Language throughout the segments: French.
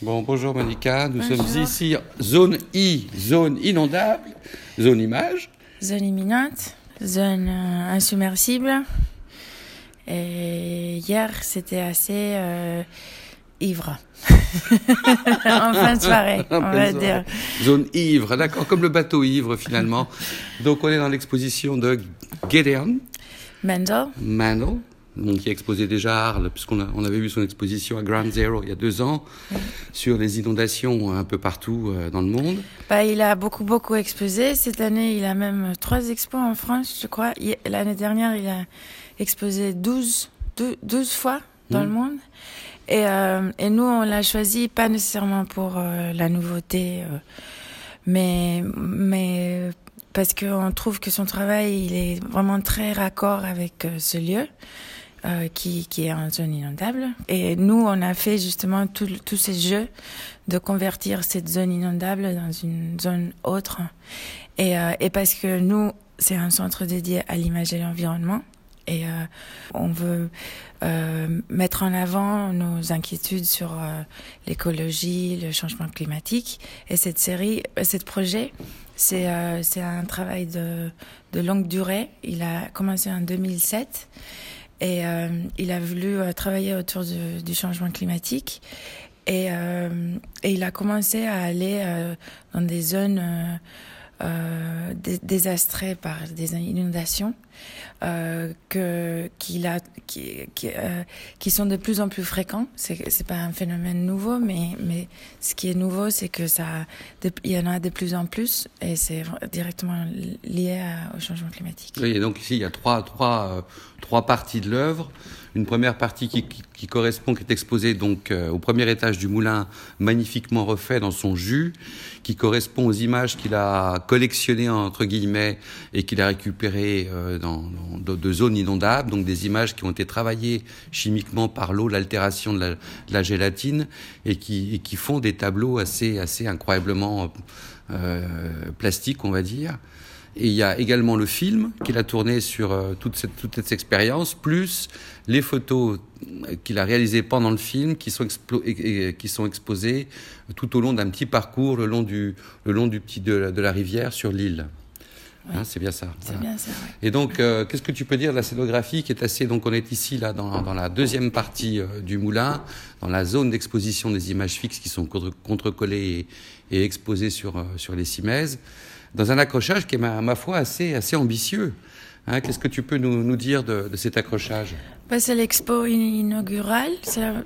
Bon, bonjour Monica, nous Bonjour. sommes ici, zone I, zone inondable, zone image. Zone imminente, zone euh, insubmersible. Et hier, c'était assez euh, ivre. en fin de soirée, on va dire. Zone ivre, d'accord, comme le bateau ivre finalement. Donc on est dans l'exposition de Gideon Mendel, Mandel, qui a exposé déjà à Arles, puisqu'on on avait vu son exposition à Ground Zero il y a deux ans, sur les inondations un peu partout euh, dans le monde. bah, il a beaucoup, beaucoup exposé. Cette année, il a même trois expos en France, je crois. L'année dernière, il a exposé 12, 12, 12 fois dans le monde. Et, euh, et nous, on l'a choisi pas nécessairement pour euh, la nouveauté, euh, mais, mais parce qu'on trouve que son travail, il est vraiment très raccord avec euh, ce lieu. Euh, qui, qui est en zone inondable. Et nous, on a fait justement tous ces jeux de convertir cette zone inondable dans une zone autre. Et, euh, et parce que nous, c'est un centre dédié à l'image et l'environnement. Et euh, on veut mettre en avant nos inquiétudes sur l'écologie, le changement climatique. Et cette série, cette projet, c'est euh, un travail de, de longue durée. Il a commencé en 2007 et euh, il a voulu euh, travailler autour du, du changement climatique. Et, euh, et il a commencé à aller euh, dans des zones euh, dé- désastrées par des inondations euh, que qu'il a qui qui, euh, qui sont de plus en plus fréquents. C'est c'est pas un phénomène nouveau, mais mais ce qui est nouveau, c'est que ça il y en a de plus en plus et c'est directement lié au changement climatique. Oui, et donc ici, il y a trois, trois, euh, trois parties de l'œuvre. Une première partie qui, qui, qui correspond, qui est exposée donc euh, au premier étage du moulin, magnifiquement refait dans son jus, qui correspond aux images qu'il a collectionnées entre guillemets et qu'il a récupérées euh, dans, dans- de, zones inondables, donc des images qui ont été travaillées chimiquement par l'eau, l'altération de la, de la gélatine, et qui, et qui font des tableaux assez, assez incroyablement euh, plastiques, on va dire. Et il y a également le film qu'il a tourné sur euh, toute, cette, toute cette expérience, plus les photos euh, qu'il a réalisées pendant le film qui sont, explo- et- et- qui sont exposées tout au long d'un petit parcours le long du, le long du petit de, la- de la rivière sur l'île. Hein, c'est bien ça. C'est voilà. bien ça. ouais. Et donc, euh, qu'est-ce que tu peux dire de la scénographie qui est assez... Donc, on est ici, là, dans, dans la deuxième partie euh, du moulin, dans la zone d'exposition des images fixes qui sont contre- contrecollées et, et exposées sur, euh, sur les cimaises, dans un accrochage qui est, ma, ma foi, assez, assez ambitieux. Hein, qu'est-ce que tu peux nous, nous dire de, de cet accrochage? Bah, c'est l'expo inaugurale.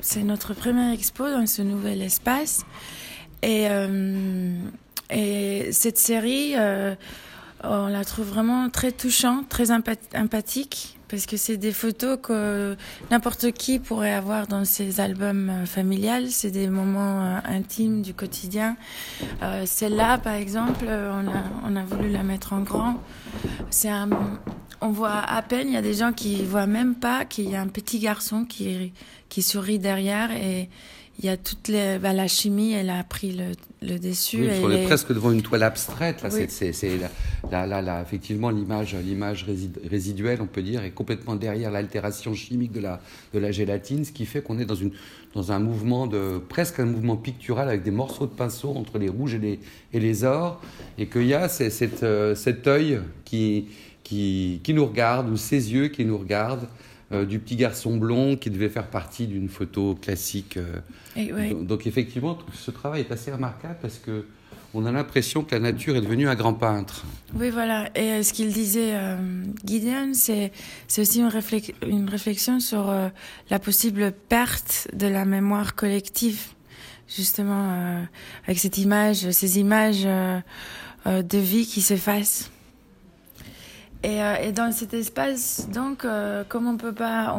C'est notre première expo dans ce nouvel espace. Et, euh, et cette série, euh, on la trouve vraiment très touchante, très empa- empathique, parce que c'est des photos que n'importe qui pourrait avoir dans ses albums euh, familiales. C'est des moments euh, intimes du quotidien. Euh, Celle-là, par exemple, on a, voulu la mettre en grand. On voit à peine, il y a des gens qui voient même pas qu'il y a un petit garçon qui, sourit derrière et il y a toute bah, la chimie, elle a pris le, le. Oui, et qu'on est presque devant une toile abstraite. Là, Oui. c'est, c'est, c'est la- la- la- la- effectivement, l'image, l'image résid- résiduelle, on peut dire, est complètement derrière l'altération chimique de la, de la gélatine, ce qui fait qu'on est dans, une, dans un mouvement de presque un mouvement pictural avec des morceaux de pinceau entre les rouges et les, et les ors, et qu'il y a cette, euh, cet œil qui, qui, qui nous regarde, ou ces yeux qui nous regardent. Euh, du petit garçon blond qui devait faire partie d'une photo classique euh, et ouais. donc, donc effectivement, ce travail est assez remarquable parce que on a l'impression que la nature est devenue un grand peintre. Oui, voilà. Et euh, ce qu'il disait euh, Gideon, c'est aussi une, réflex- une réflexion sur euh, la possible perte de la mémoire collective, justement, euh, avec cette image, ces images de vie qui s'effacent. Et, euh, et dans cet espace, donc, euh, comme on peut pas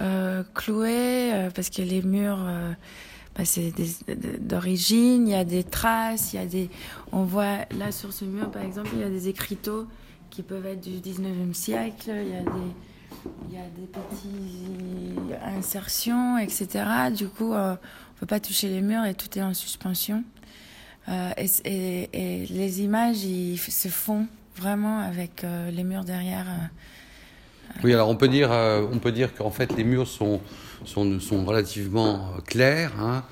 euh, clouer, parce que les murs, bah, c'est d'origine, il y a des traces, il y a des, on voit là sur ce mur, par exemple, il y a des écriteaux qui peuvent être du 19e siècle, il y a des, il y a des petites insertions, etc. Du coup, on peut pas toucher les murs et tout est en suspension. Et, et- les images, ils se font vraiment avec euh, les murs derrière. euh. Oui, alors on peut dire, euh, on peut dire qu'en fait les murs sont, sont, sont relativement euh, clairs. hein.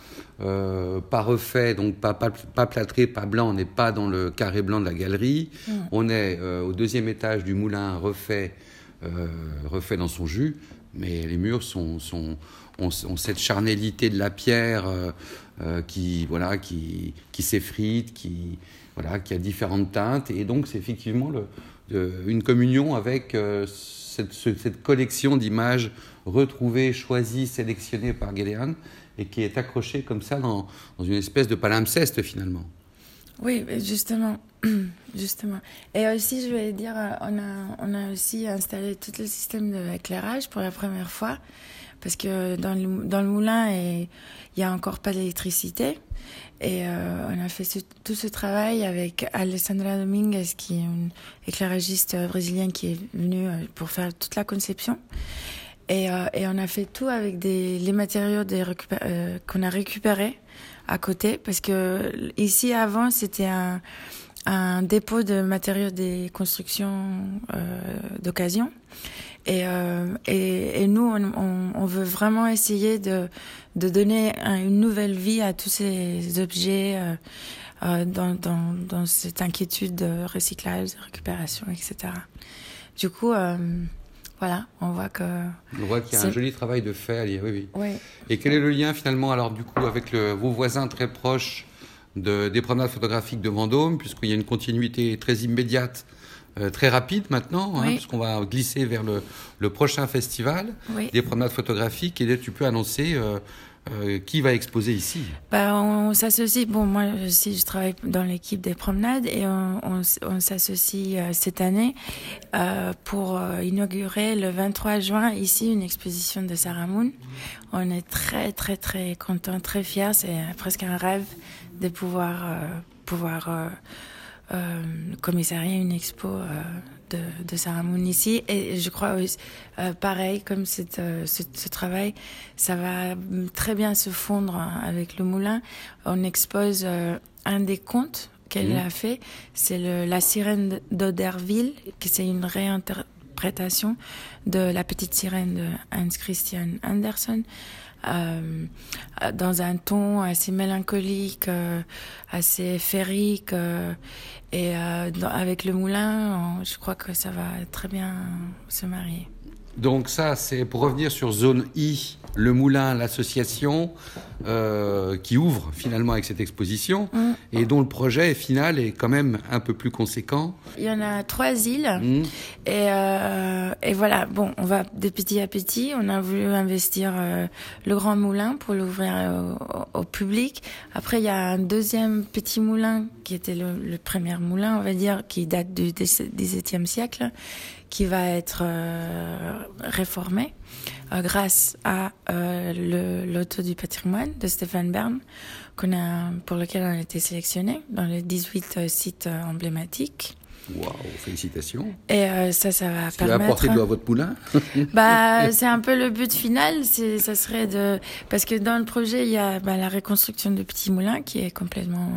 pas refait, donc pas, pas, plâtré, pas blanc, on n'est pas dans le carré blanc de la galerie. Mm. On est au deuxième étage du moulin refait, refait dans son jus, mais les murs sont, sont ont, cette charnélité de la pierre qui, voilà, qui, qui s'effrite, qui, voilà, qui a différentes teintes. Et donc, c'est effectivement le, une communion avec cette, collection d'images retrouvées, choisies, sélectionnées par Géléan et qui est accrochée comme ça dans, une espèce de palimpseste finalement. Oui, justement. Justement. Et aussi, je vais dire, on a, on a aussi installé tout le système d'éclairage pour la première fois, parce que dans le, dans le moulin, il n'y a encore pas d'électricité. Et euh, on a fait tout ce travail avec Alessandra Dominguez, qui est une éclairagiste brésilienne qui est venue euh, pour faire toute la conception. Et, euh, et on a fait tout avec des, les matériaux qu'on a récupérés à côté, parce que ici avant c'était un, un dépôt de matériaux des constructions d'occasion. Et, euh, et, et, nous, on, on, veut vraiment essayer de, de donner une nouvelle vie à tous ces objets euh, euh, dans, dans, dans, cette inquiétude de recyclage, de récupération, etc. Du coup, euh, voilà, on voit que... On voit qu'il y a un joli travail de fait, oui, oui. oui. Et quel est le lien finalement, alors du coup, avec le, vos voisins très proches de, des promenades photographiques de Vendôme, puisqu'il y a une continuité très immédiate euh, très rapide maintenant, hein, puisqu'on va glisser vers le, le prochain festival des promenades photographiques. Et là, tu peux annoncer euh, euh, qui va exposer ici bah, On, s'associe, bon, moi aussi je travaille dans l'équipe des promenades et on, on, s'associe cette année pour inaugurer le 23 juin ici une exposition de Sarah Moon. On est très très très contents, très fiers, c'est presque un rêve de pouvoir, pouvoir euh, commissariat une expo euh, de, de Sarah Moon ici. Et je crois euh, pareil, comme cette, euh, ce, ce, travail, ça va très bien se fondre avec le moulin. On expose un des contes qu'elle mmh. a fait, c'est La sirène d'Oderville, qui c'est une réinterprétation de La petite sirène de Hans Christian Andersen. Euh, dans un ton assez mélancolique, euh, assez féerique. Euh, et avec le moulin, je crois que ça va très bien se marier. Donc ça, c'est pour revenir sur zone I, le moulin, l'association euh, qui ouvre finalement avec cette exposition mm. et dont le projet final est quand même un peu plus conséquent. Il y en a trois îles mm. et, euh, et, voilà, bon, on va de petit à petit. On a voulu investir euh, le grand moulin pour l'ouvrir au, public. Après, il y a un deuxième petit moulin qui était le, le premier moulin, on va dire, qui date du XVIIe siècle qui va être euh, réformé euh, grâce à euh, l'auto du patrimoine de Stéphane Bern, qu'on a, pour lequel on a été sélectionné dans les 18 sites emblématiques. Waouh, félicitations. Et ça, ça va permettre. va apporter de votre poulain Bah, c'est un peu le but final. Ça serait de, parce que dans le projet, il y a bah, la reconstruction du petit moulin qui est complètement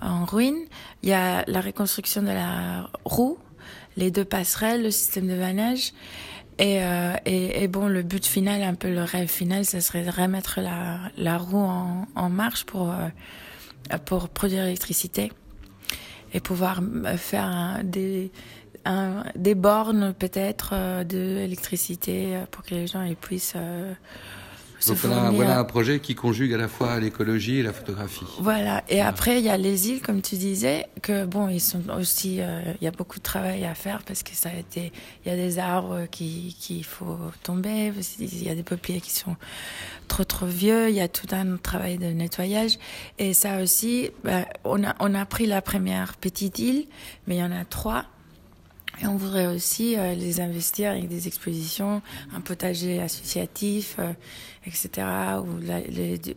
en ruine. Il y a la reconstruction de la roue les deux passerelles, le système de vannage. Et, euh, et, et, bon, le but final, un peu le rêve final, ce serait de remettre la, la roue en, marche pour, euh, pour produire l'électricité et pouvoir euh, faire des, des bornes peut-être d'électricité pour que les gens ils puissent donc voilà, un projet qui conjugue à la fois l'écologie et la photographie. Voilà. Et après, il y a les îles, comme tu disais, que bon, ils sont aussi, euh, il y a beaucoup de travail à faire parce que ça a été, il y a des arbres qui qu'il faut tomber, il y a des peupliers qui sont trop trop vieux, il y a tout un travail de nettoyage. Et ça aussi, ben, on a on a pris la première petite île, mais il y en a trois et on voudrait aussi euh, les investir avec des expositions, un potager associatif, euh, etc. Ou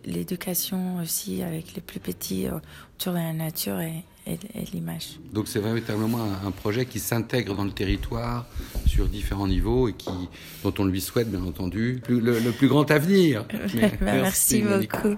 l'éducation aussi avec les plus petits euh, autour de la nature et, et, l'image. Donc c'est véritablement un, projet qui s'intègre dans le territoire sur différents niveaux et qui, dont on lui souhaite bien entendu le, le plus grand avenir. merci, merci beaucoup.